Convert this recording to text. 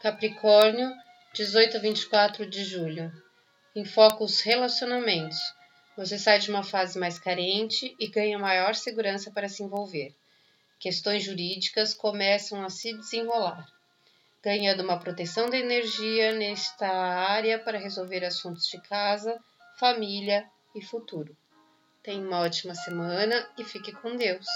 Capricórnio, 18 a 24 de julho. Enfoca os relacionamentos. Você sai de uma fase mais carente e ganha maior segurança para se envolver. Questões jurídicas começam a se desenrolar, ganhando uma proteção da energia nesta área para resolver assuntos de casa, família e futuro. Tenha uma ótima semana e fique com Deus.